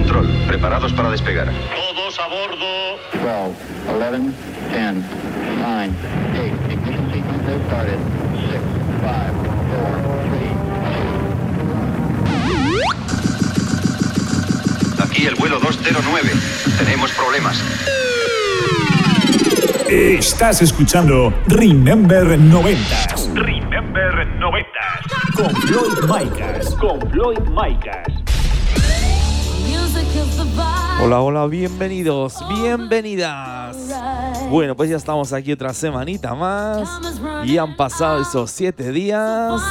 209 a control. Preparados para despegar. Todos a bordo. 12, 11, 10, 9, 8. Ignition sequence has started. 6, 5, 4, 3, Aquí el vuelo 209. Tenemos problemas. Estás escuchando Remember 90 Remember 90. con Floyd Micas. Con Floyd Micas. Hola, hola, bienvenidos, bienvenidas. Bueno, pues ya estamos aquí otra semanita más y han pasado esos siete días.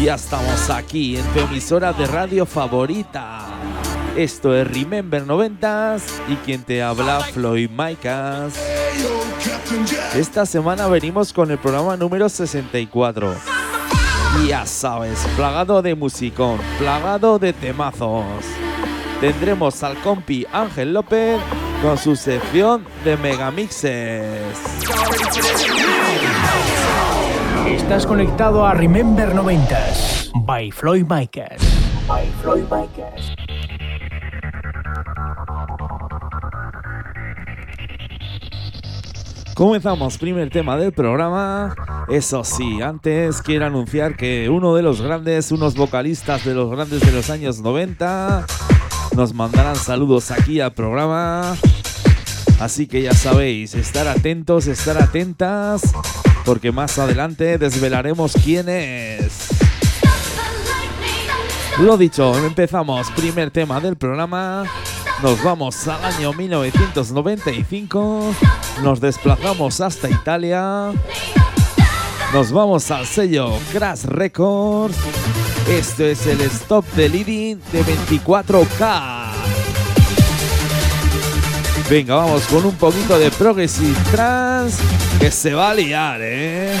Y ya estamos aquí en tu emisora de radio favorita. Esto es Remember 90s y quien te habla Floyd Micas. Esta semana venimos con el programa número 64. Ya sabes, plagado de musicón, plagado de temazos. Tendremos al compi Ángel López con su sección de megamixes. Estás conectado a Remember 90s by Floyd Micas. By Floyd. Comenzamos, primer tema del programa. Eso sí, antes quiero anunciar que uno de los grandes, unos vocalistas de los grandes de los años 90, nos mandarán saludos aquí al programa. Así que ya sabéis, estar atentos, estar atentas, porque más adelante desvelaremos quién es. Lo dicho, empezamos, primer tema del programa. Nos vamos al año 1995. Nos desplazamos hasta Italia. Nos vamos al sello Crash Records. Esto es el Stop the Leading de 24K. Venga, vamos con un poquito de Progressive Trance que se va a liar, ¿eh?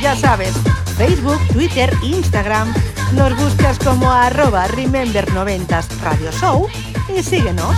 ya sabes, Facebook, Twitter, Instagram. Nos buscas como arroba Remember90s Radio Show y síguenos.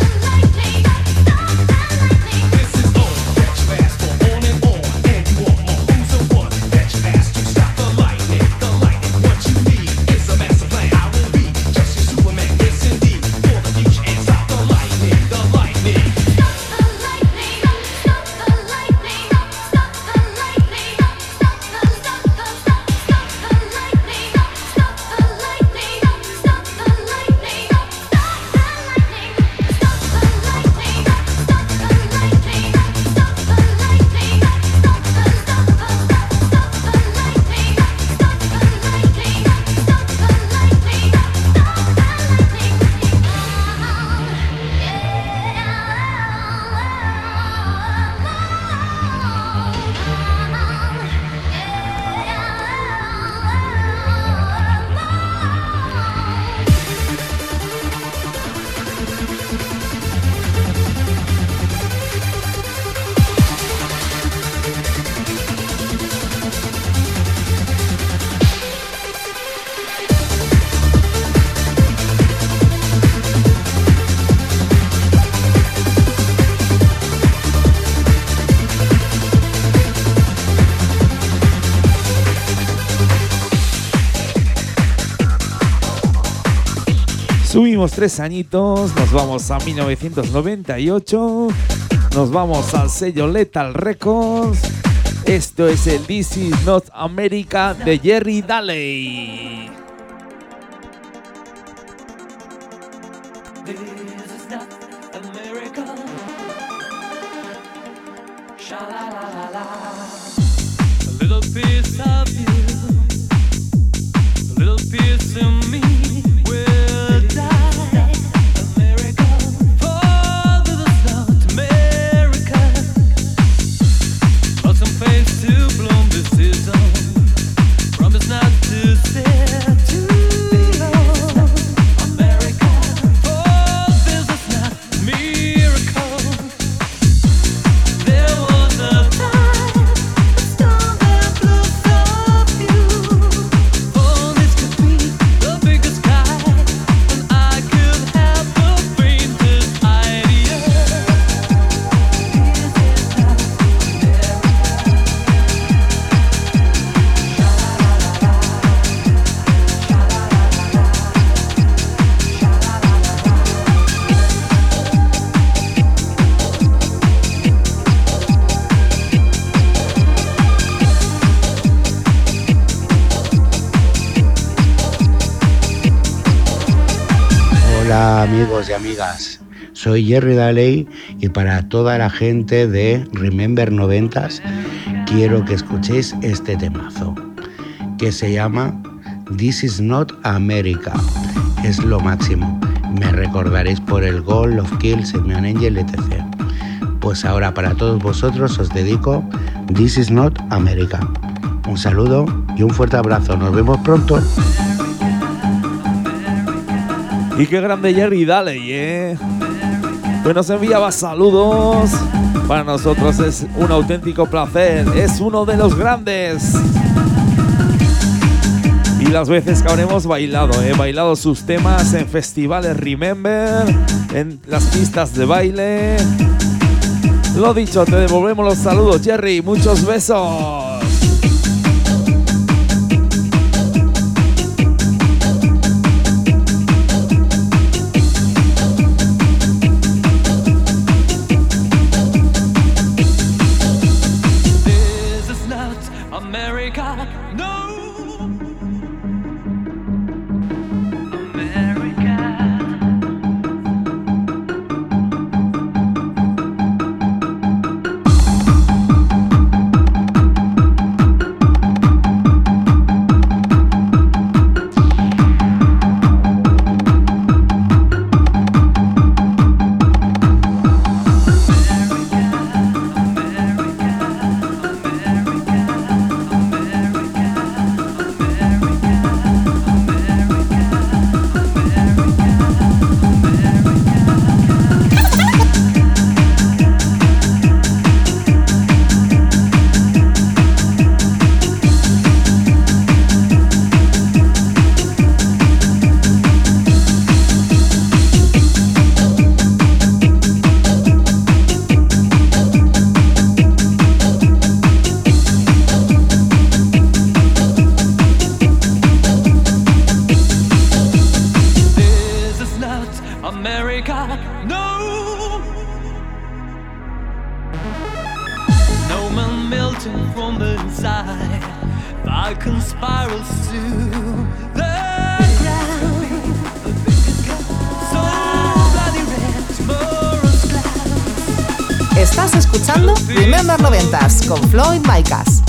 Últimos tres añitos nos vamos a 1998, nos vamos al sello Lethal Records. Esto es el This is Not America de Jerry Daley. Soy Jerry Daley y para toda la gente de Remember 90s quiero que escuchéis este temazo que se llama This is not America. Es lo máximo. Me recordaréis por el Goal of Kills, Mian Angel, etc. Pues ahora para todos vosotros os dedico This is not America. Un saludo y un fuerte abrazo. Nos vemos pronto. Y qué grande Jerry Daley, ¿eh? Pues nos enviaba saludos. Para nosotros es un auténtico placer. Es uno de los grandes. Y las veces que habremos bailado, he bailado sus temas en festivales Remember, en las pistas de baile. Lo dicho, te devolvemos los saludos, Jerry. Muchos besos. melting from the inside. Falcon spirals to the ground. So bloody red, tomorrow's clouds. Estás escuchando Remember 90s con Floyd Micas.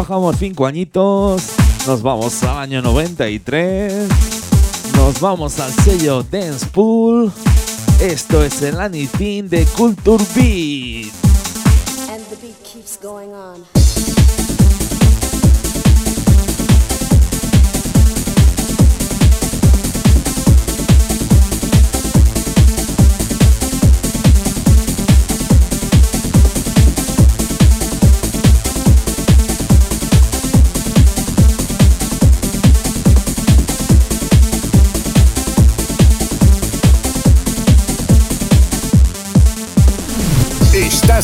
Bajamos cinco añitos, nos vamos al año 93, nos vamos al sello Dance Pool. Esto es el Anything de Culture Beat.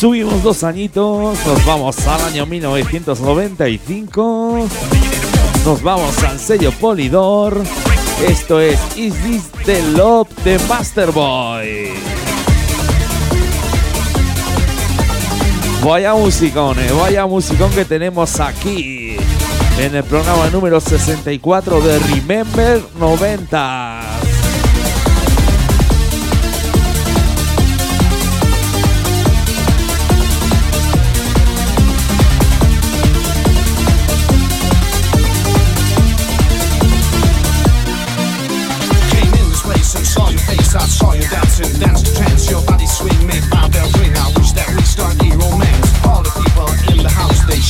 dos añitos, nos vamos al año 1995, nos vamos al sello Polydor, esto es Is This the Love de Masterboy. Vaya musicón, eh, vaya musicón que tenemos aquí en el programa número 64 de Remember 90.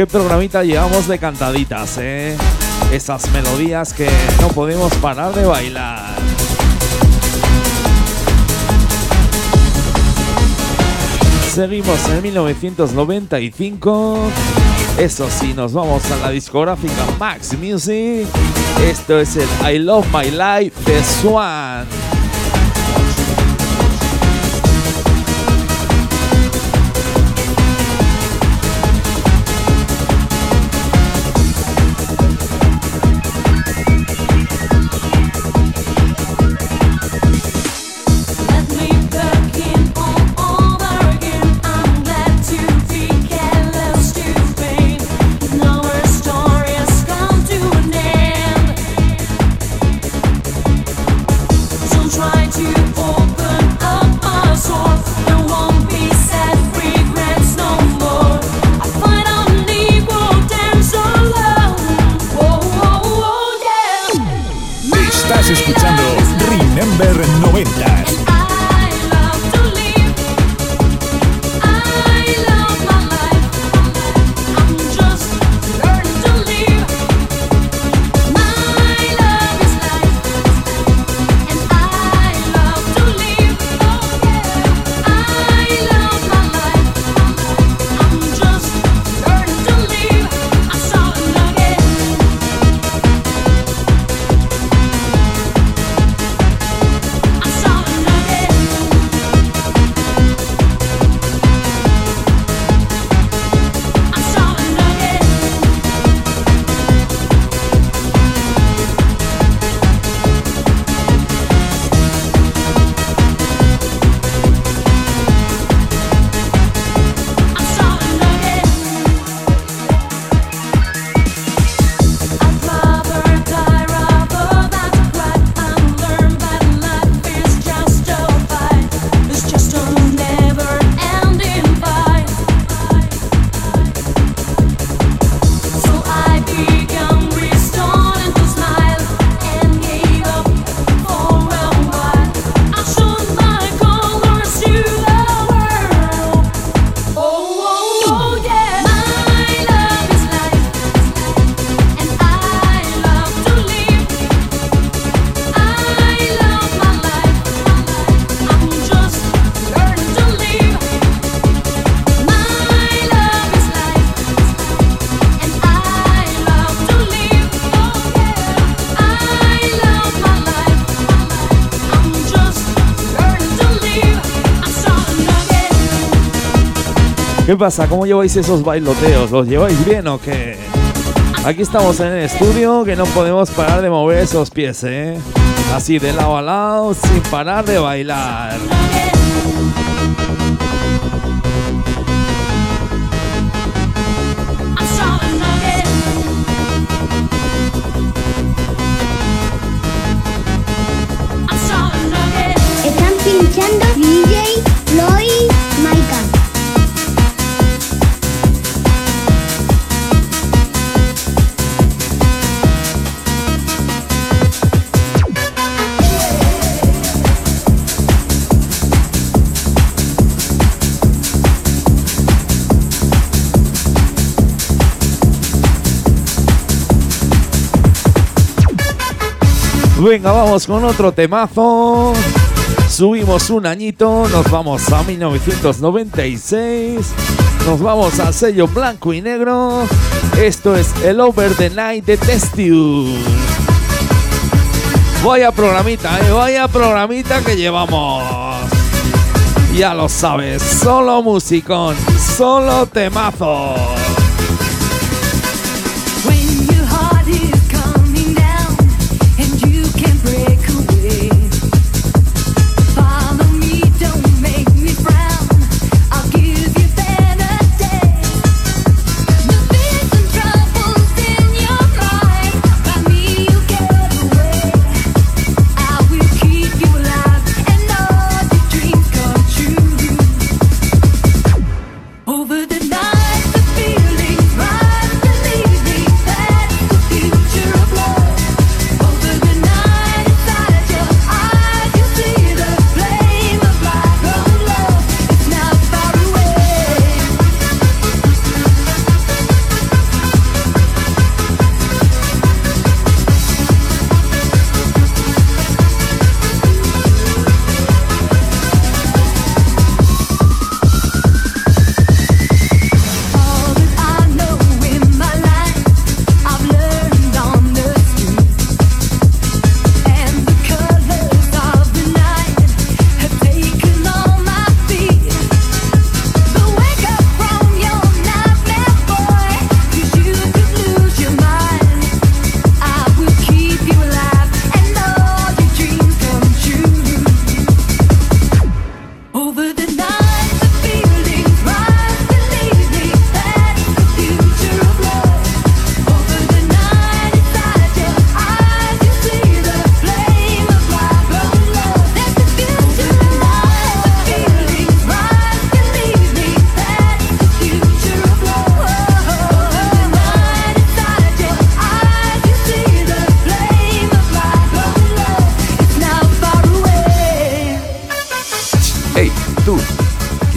qué programita llevamos de cantaditas, ¿eh? Esas melodías que no podemos parar de bailar. Seguimos en 1995. Eso sí, nos vamos a la discográfica Max Music. Esto es el I Love My Life de Swan. ¿Qué pasa? ¿Cómo lleváis esos bailoteos? ¿Los lleváis bien o qué? Aquí estamos en el estudio que no podemos parar de mover esos pies, ¿eh? Así de lado a lado sin parar de bailar. Venga, vamos con otro temazo. Subimos un añito, nos vamos a 1996. Nos vamos al sello blanco y negro. Esto es el Over the Night de Testiu. Vaya programita, eh, vaya programita que llevamos. Ya lo sabes, solo musicón, solo temazo.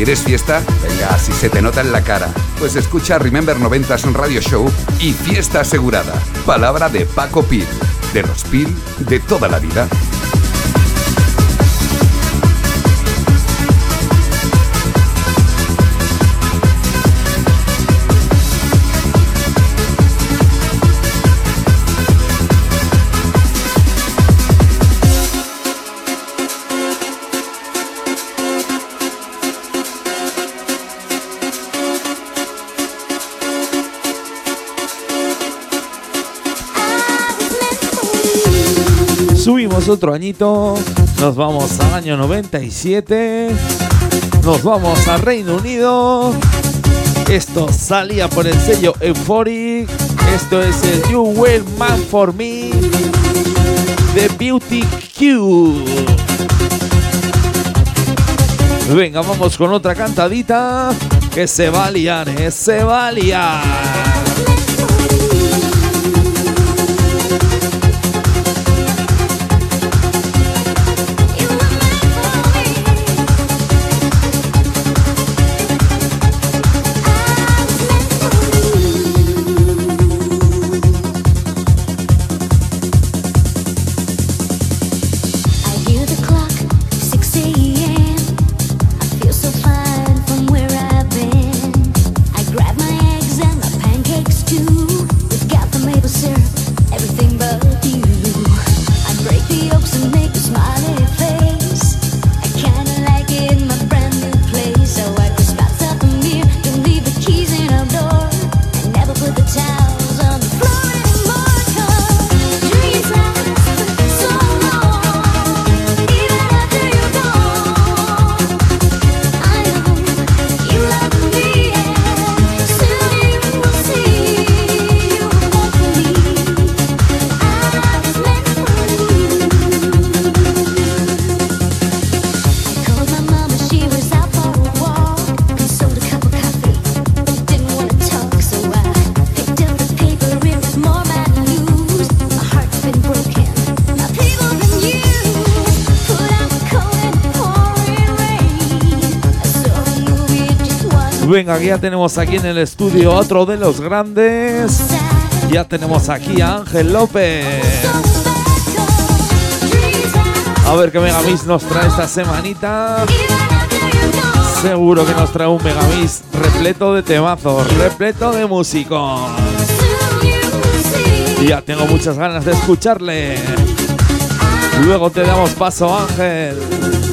Fiesta? Venga, si se te nota en la cara. Pues escucha Remember 90s Radio Show y fiesta asegurada. Palabra de Paco Pil, de los Pil de toda la vida. Otro añito, nos vamos al año 97, nos vamos a Reino Unido. Esto salía por el sello Euphoric. Esto es el You Were Man for Me de Beauty Q. Venga, vamos con otra cantadita que se va a liar, ¿eh? se va a. Venga, ya tenemos aquí en el estudio otro de los grandes. Ya tenemos aquí a Ángel López. A ver qué Megamix nos trae esta semanita. Seguro que nos trae un Megamix repleto de temazos, repleto de músicos. Ya tengo muchas ganas de escucharle. Luego te damos paso, Ángel.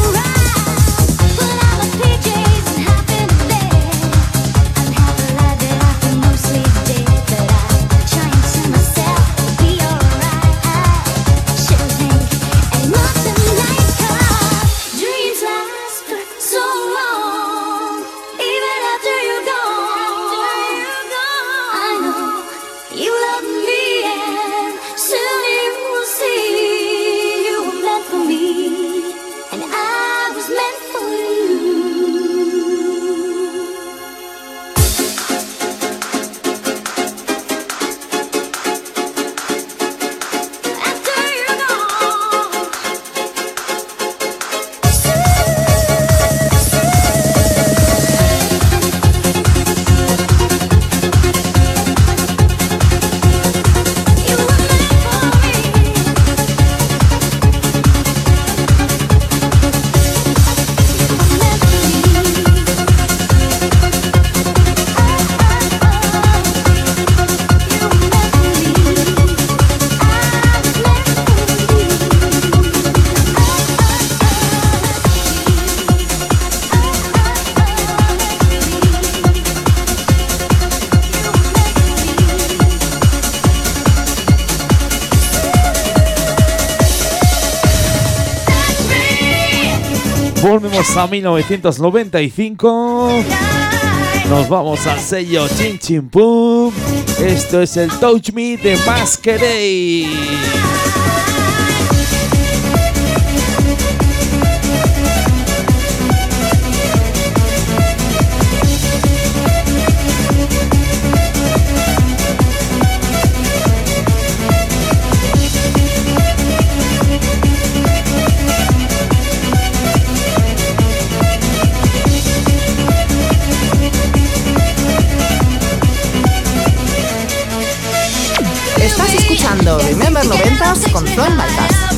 Volvemos a 1995. Nos vamos al sello Chin Chin Pum. Esto es el Touch Me de Masquerade. Remember 90 con Zoe Maltas.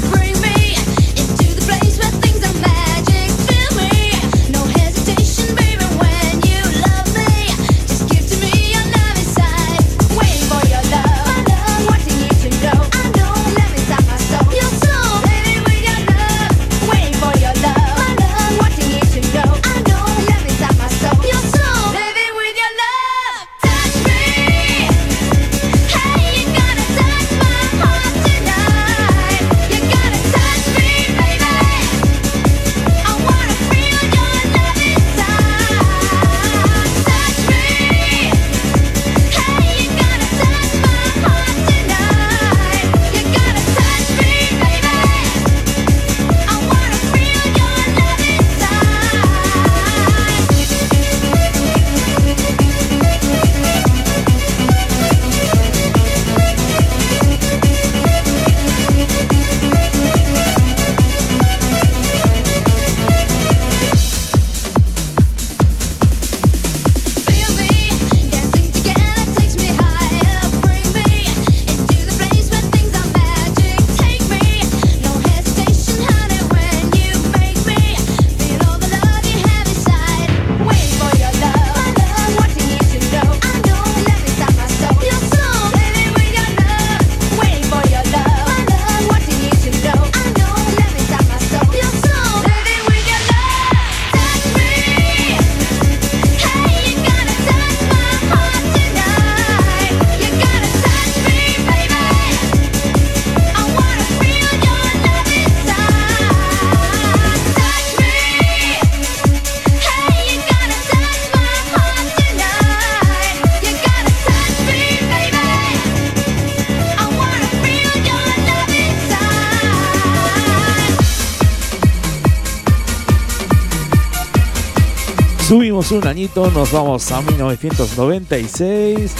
Un añito, nos vamos a 1996,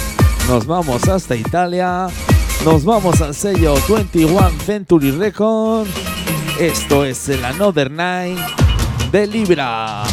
nos vamos hasta Italia, nos vamos al sello 21 Century Record. Esto es el Another Night de Libra.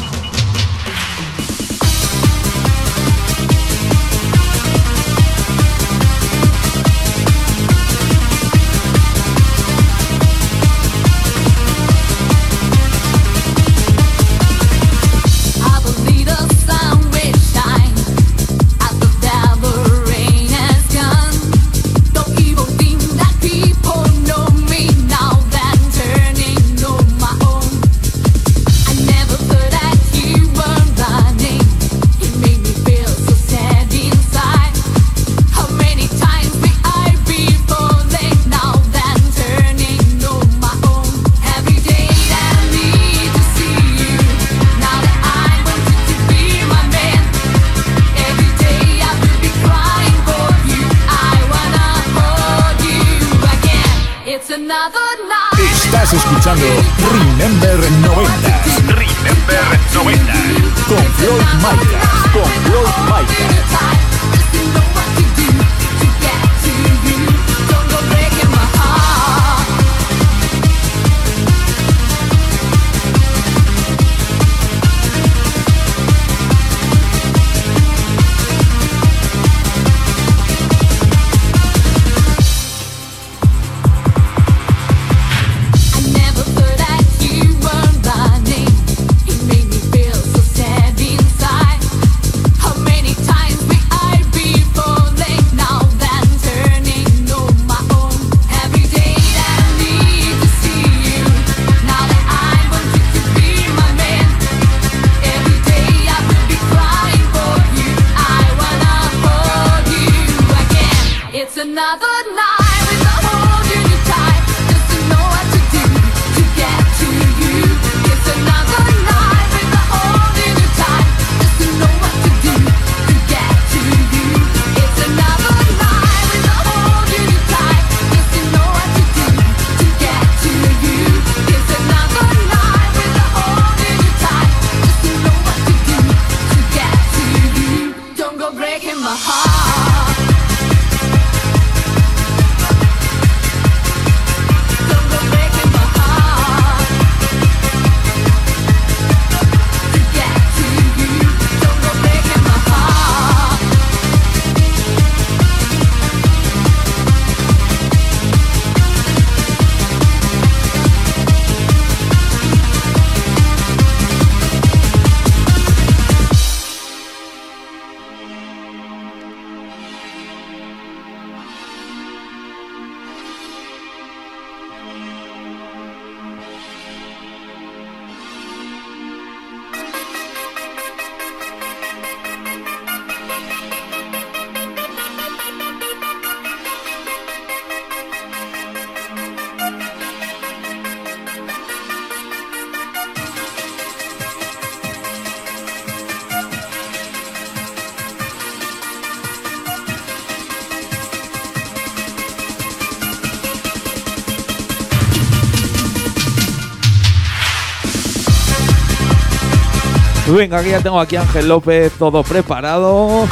Venga, que ya tengo aquí a Ángel López todo preparado.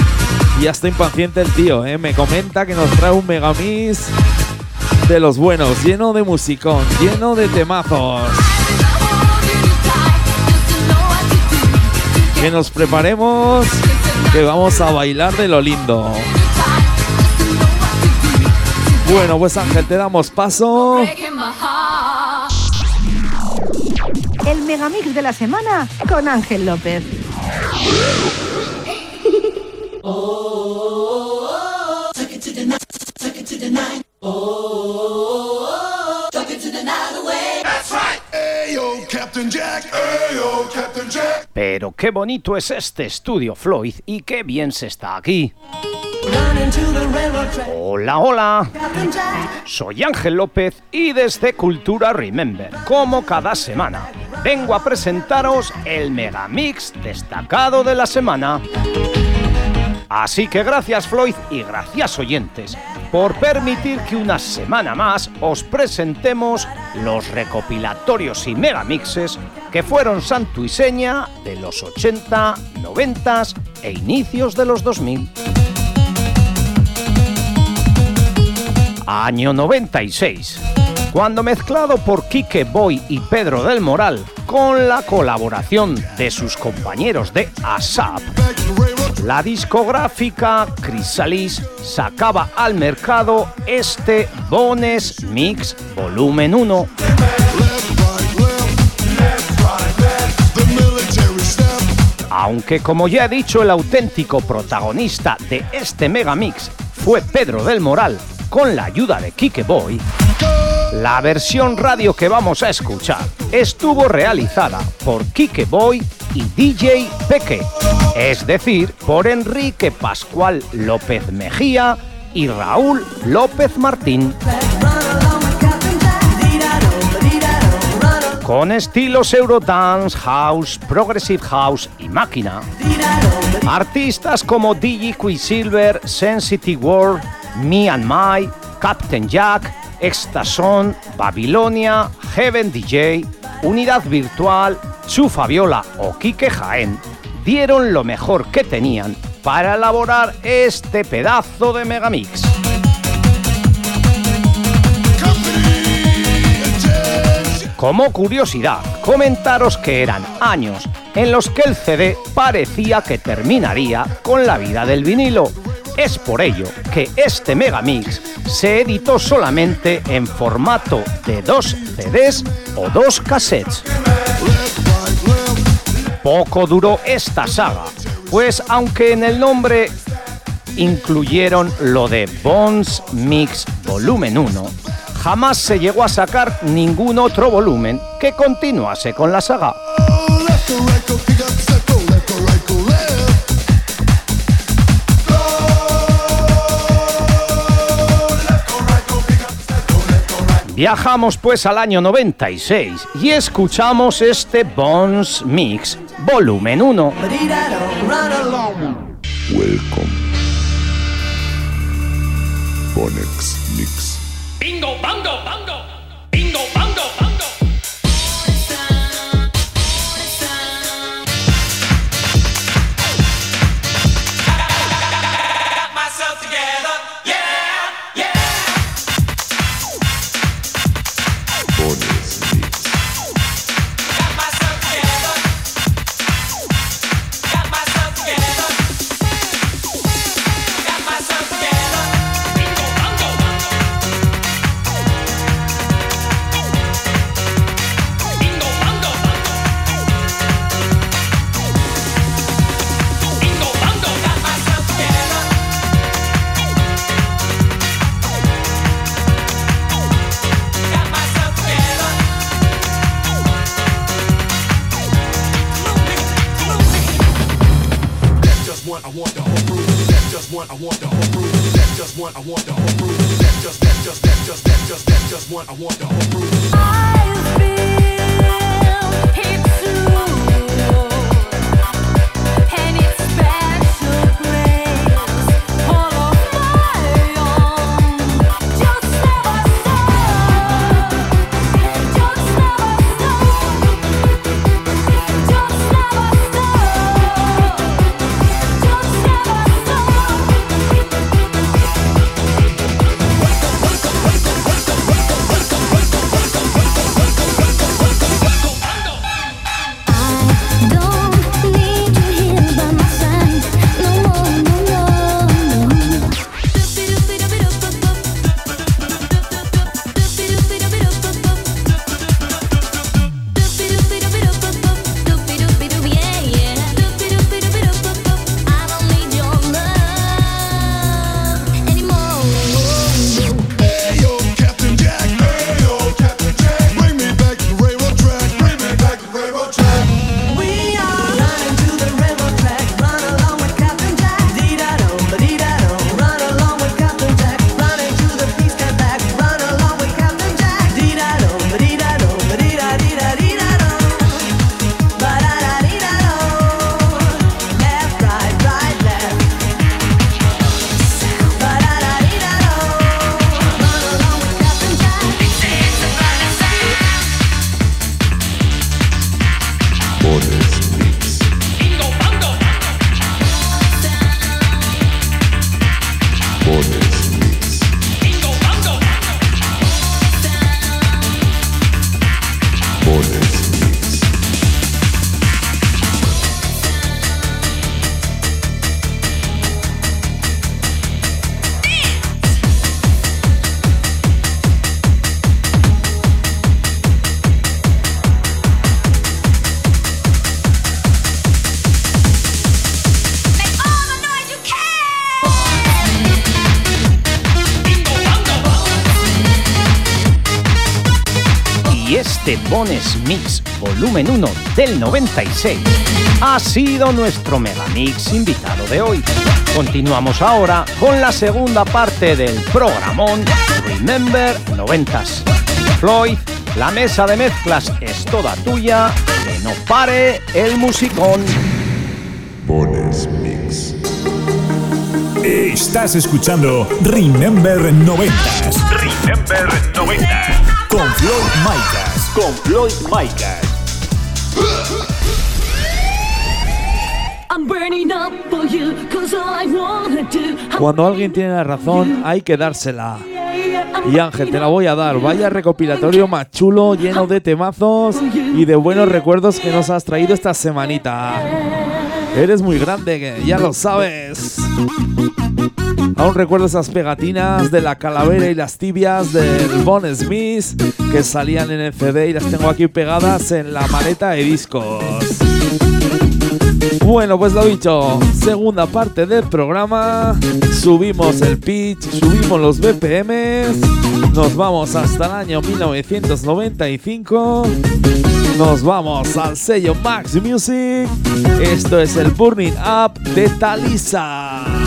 Ya está impaciente el tío, ¿eh? Me comenta que nos trae un megamix de los buenos, lleno de musicón, lleno de temazos. Que nos preparemos, que vamos a bailar de lo lindo. Bueno, pues Ángel, te damos paso. Megamix de la semana con Ángel López. Pero qué bonito es este estudio Floyd y qué bien se está aquí. Hola, hola. Soy Ángel López y desde Cultura Remember, como cada semana, vengo a presentaros el megamix destacado de la semana. Así que gracias Floyd y gracias oyentes por permitir que una semana más os presentemos los recopilatorios y megamixes que fueron santo y seña de los 80, 90 e inicios de los 2000. Año 96 cuando mezclado por Quique Boy y Pedro del Moral, con la colaboración de sus compañeros de ASAP, la discográfica Chrysalis sacaba al mercado este Bones Mix Volumen 1. Aunque como ya he dicho el auténtico protagonista de este megamix fue Pedro del Moral con la ayuda de Kike Boy, la versión radio que vamos a escuchar estuvo realizada por Kike Boy y DJ Peque, es decir, por Enrique Pascual López Mejía y Raúl López Martín. Con estilos Eurodance, House, Progressive House y Máquina. Artistas como DJ Quicksilver, Sensitive World, Me and My, Captain Jack, Extason, Babilonia, Heaven DJ, Unidad Virtual, Chu Fabiola o Quique Jaén dieron lo mejor que tenían para elaborar este pedazo de megamix. Como curiosidad, comentaros que eran años en los que el CD parecía que terminaría con la vida del vinilo es por ello que este megamix se editó solamente en formato de dos CDs o dos cassettes. Poco duró esta saga, pues aunque en el nombre incluyeron lo de Bones Mix Volumen 1, jamás se llegó a sacar ningún otro volumen que continuase con la saga. Viajamos pues al año 96 y escuchamos este Bones Mix Volumen 1. Welcome. Bonex Mix. Bingo, bango, I want the whole room. Bones Mix volumen 1 del 96 ha sido nuestro Megamix invitado de hoy. Continuamos ahora con la segunda parte del programón Remember 90s. Floyd, la mesa de mezclas es toda tuya, que no pare el musicón. Bones Mix. Estás escuchando Remember 90s. Remember 90 Con Floyd Micas. Con Floyd Micas. Cuando alguien tiene la razón, hay que dársela. Y Ángel, te la voy a dar. Vaya recopilatorio más chulo, lleno de temazos y de buenos recuerdos que nos has traído esta semanita. Eres muy grande, ya lo sabes. Aún recuerdo esas pegatinas de la calavera y las tibias del Bon Smith que salían en el CD y las tengo aquí pegadas en la maleta de discos. Bueno, pues lo dicho, segunda parte del programa. Subimos el pitch, subimos los BPMs. Nos vamos hasta el año 1995. Nos vamos al sello Max Music. Esto es el Burning Up de Talisa.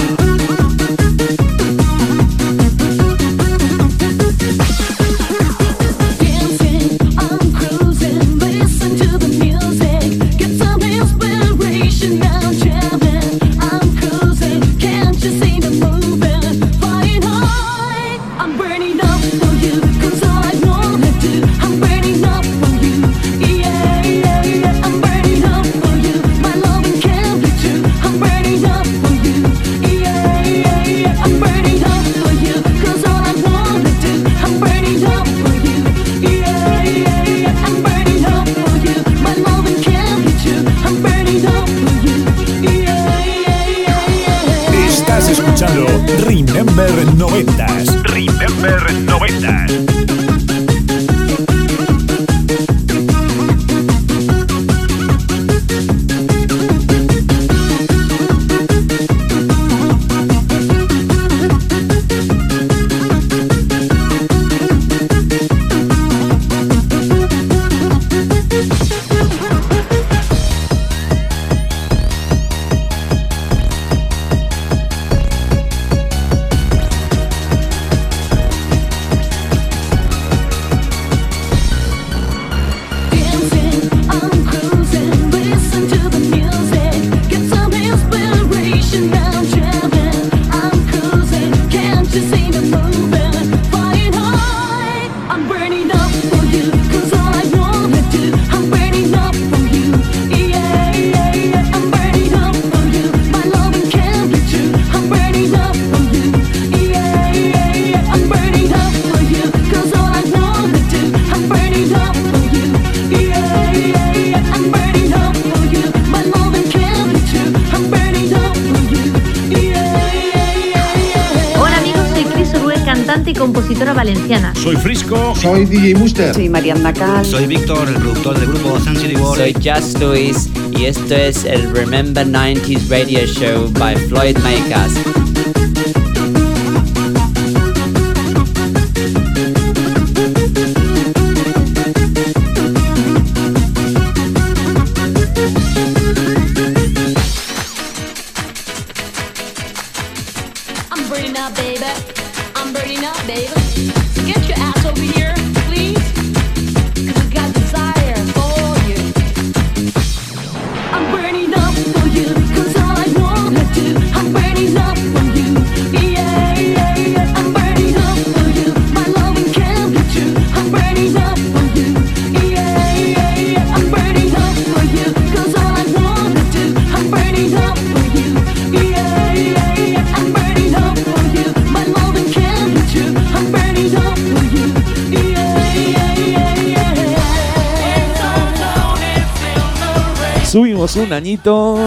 Cantante y compositora valenciana. Soy Frisco. Soy DJ Muster. Soy Mariana Cal. Soy Víctor, el productor del grupo Sun City Boy. Soy Just Luis y esto es el Remember 90s Radio Show by Floyd Makers. Añito,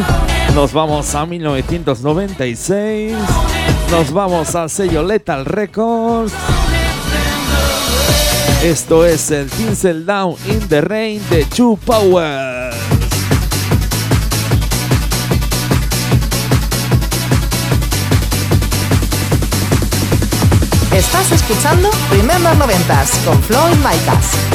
nos vamos a 1996, nos vamos al sello Lethal Records. Esto es el Tinsel Down in the Rain de True Power. Estás escuchando Remember 90s con Floyd Micas.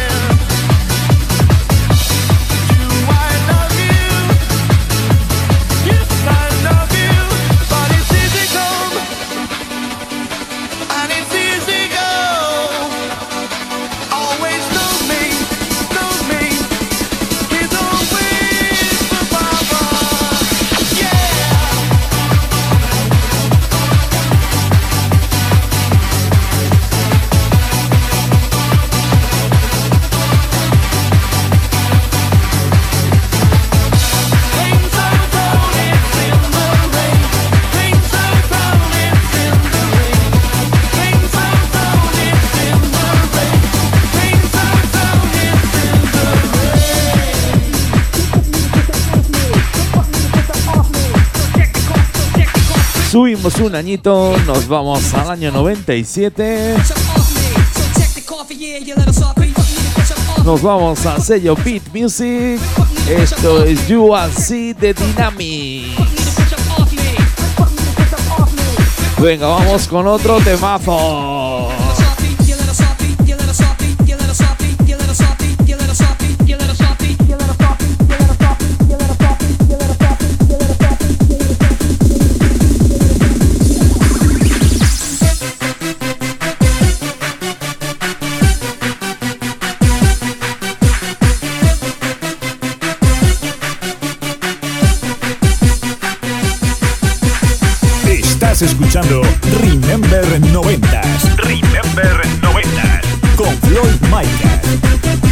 Subimos un añito, nos vamos al año 97. Nos vamos al sello Beat Music. Esto es You and See the Dynamics. Venga, vamos con otro temazo. Estás escuchando Remember 90s. Remember 90s. Con Floyd Micah.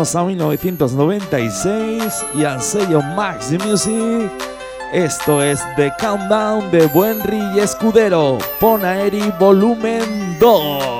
Volvemos a 1996 y al sello Max Music. Esto es The Countdown de Buenry y Escudero. Ponaeri Volumen 2.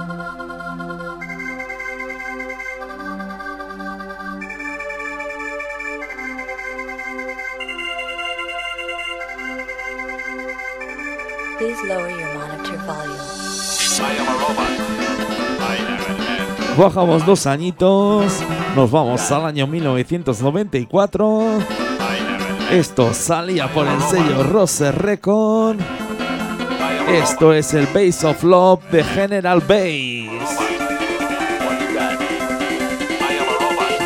Bajamos dos añitos, nos vamos al año 1994. Esto salía por el sello Rose Record. Esto es el Base of Love de General Bass.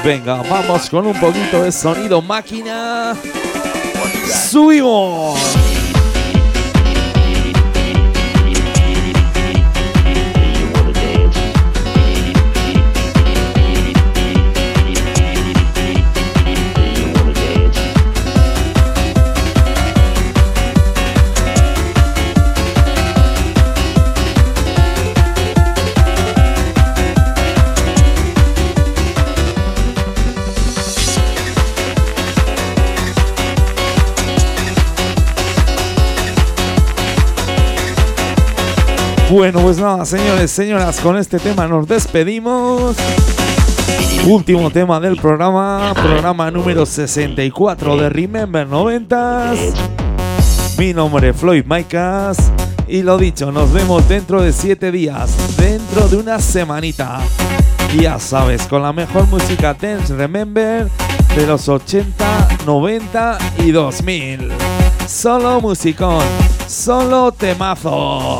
Venga, vamos con un poquito de sonido máquina. ¡Subimos! Bueno, pues nada, señores, señoras, con este tema nos despedimos. Último tema del programa, programa número 64 de Remember 90s. Mi nombre es Floyd Maicas y lo dicho, nos vemos dentro de 7 días, dentro de una semanita. Ya sabes, con la mejor música dance Remember de los 80, 90 y 2000. Solo musicón, solo temazo.